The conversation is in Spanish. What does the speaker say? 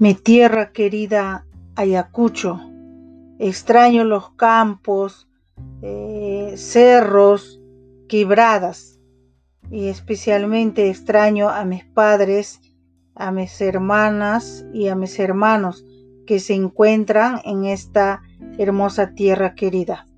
Mi tierra querida Ayacucho, extraño los campos, eh, cerros, quebradas y especialmente extraño a mis padres, a mis hermanas y a mis hermanos que se encuentran en esta hermosa tierra querida.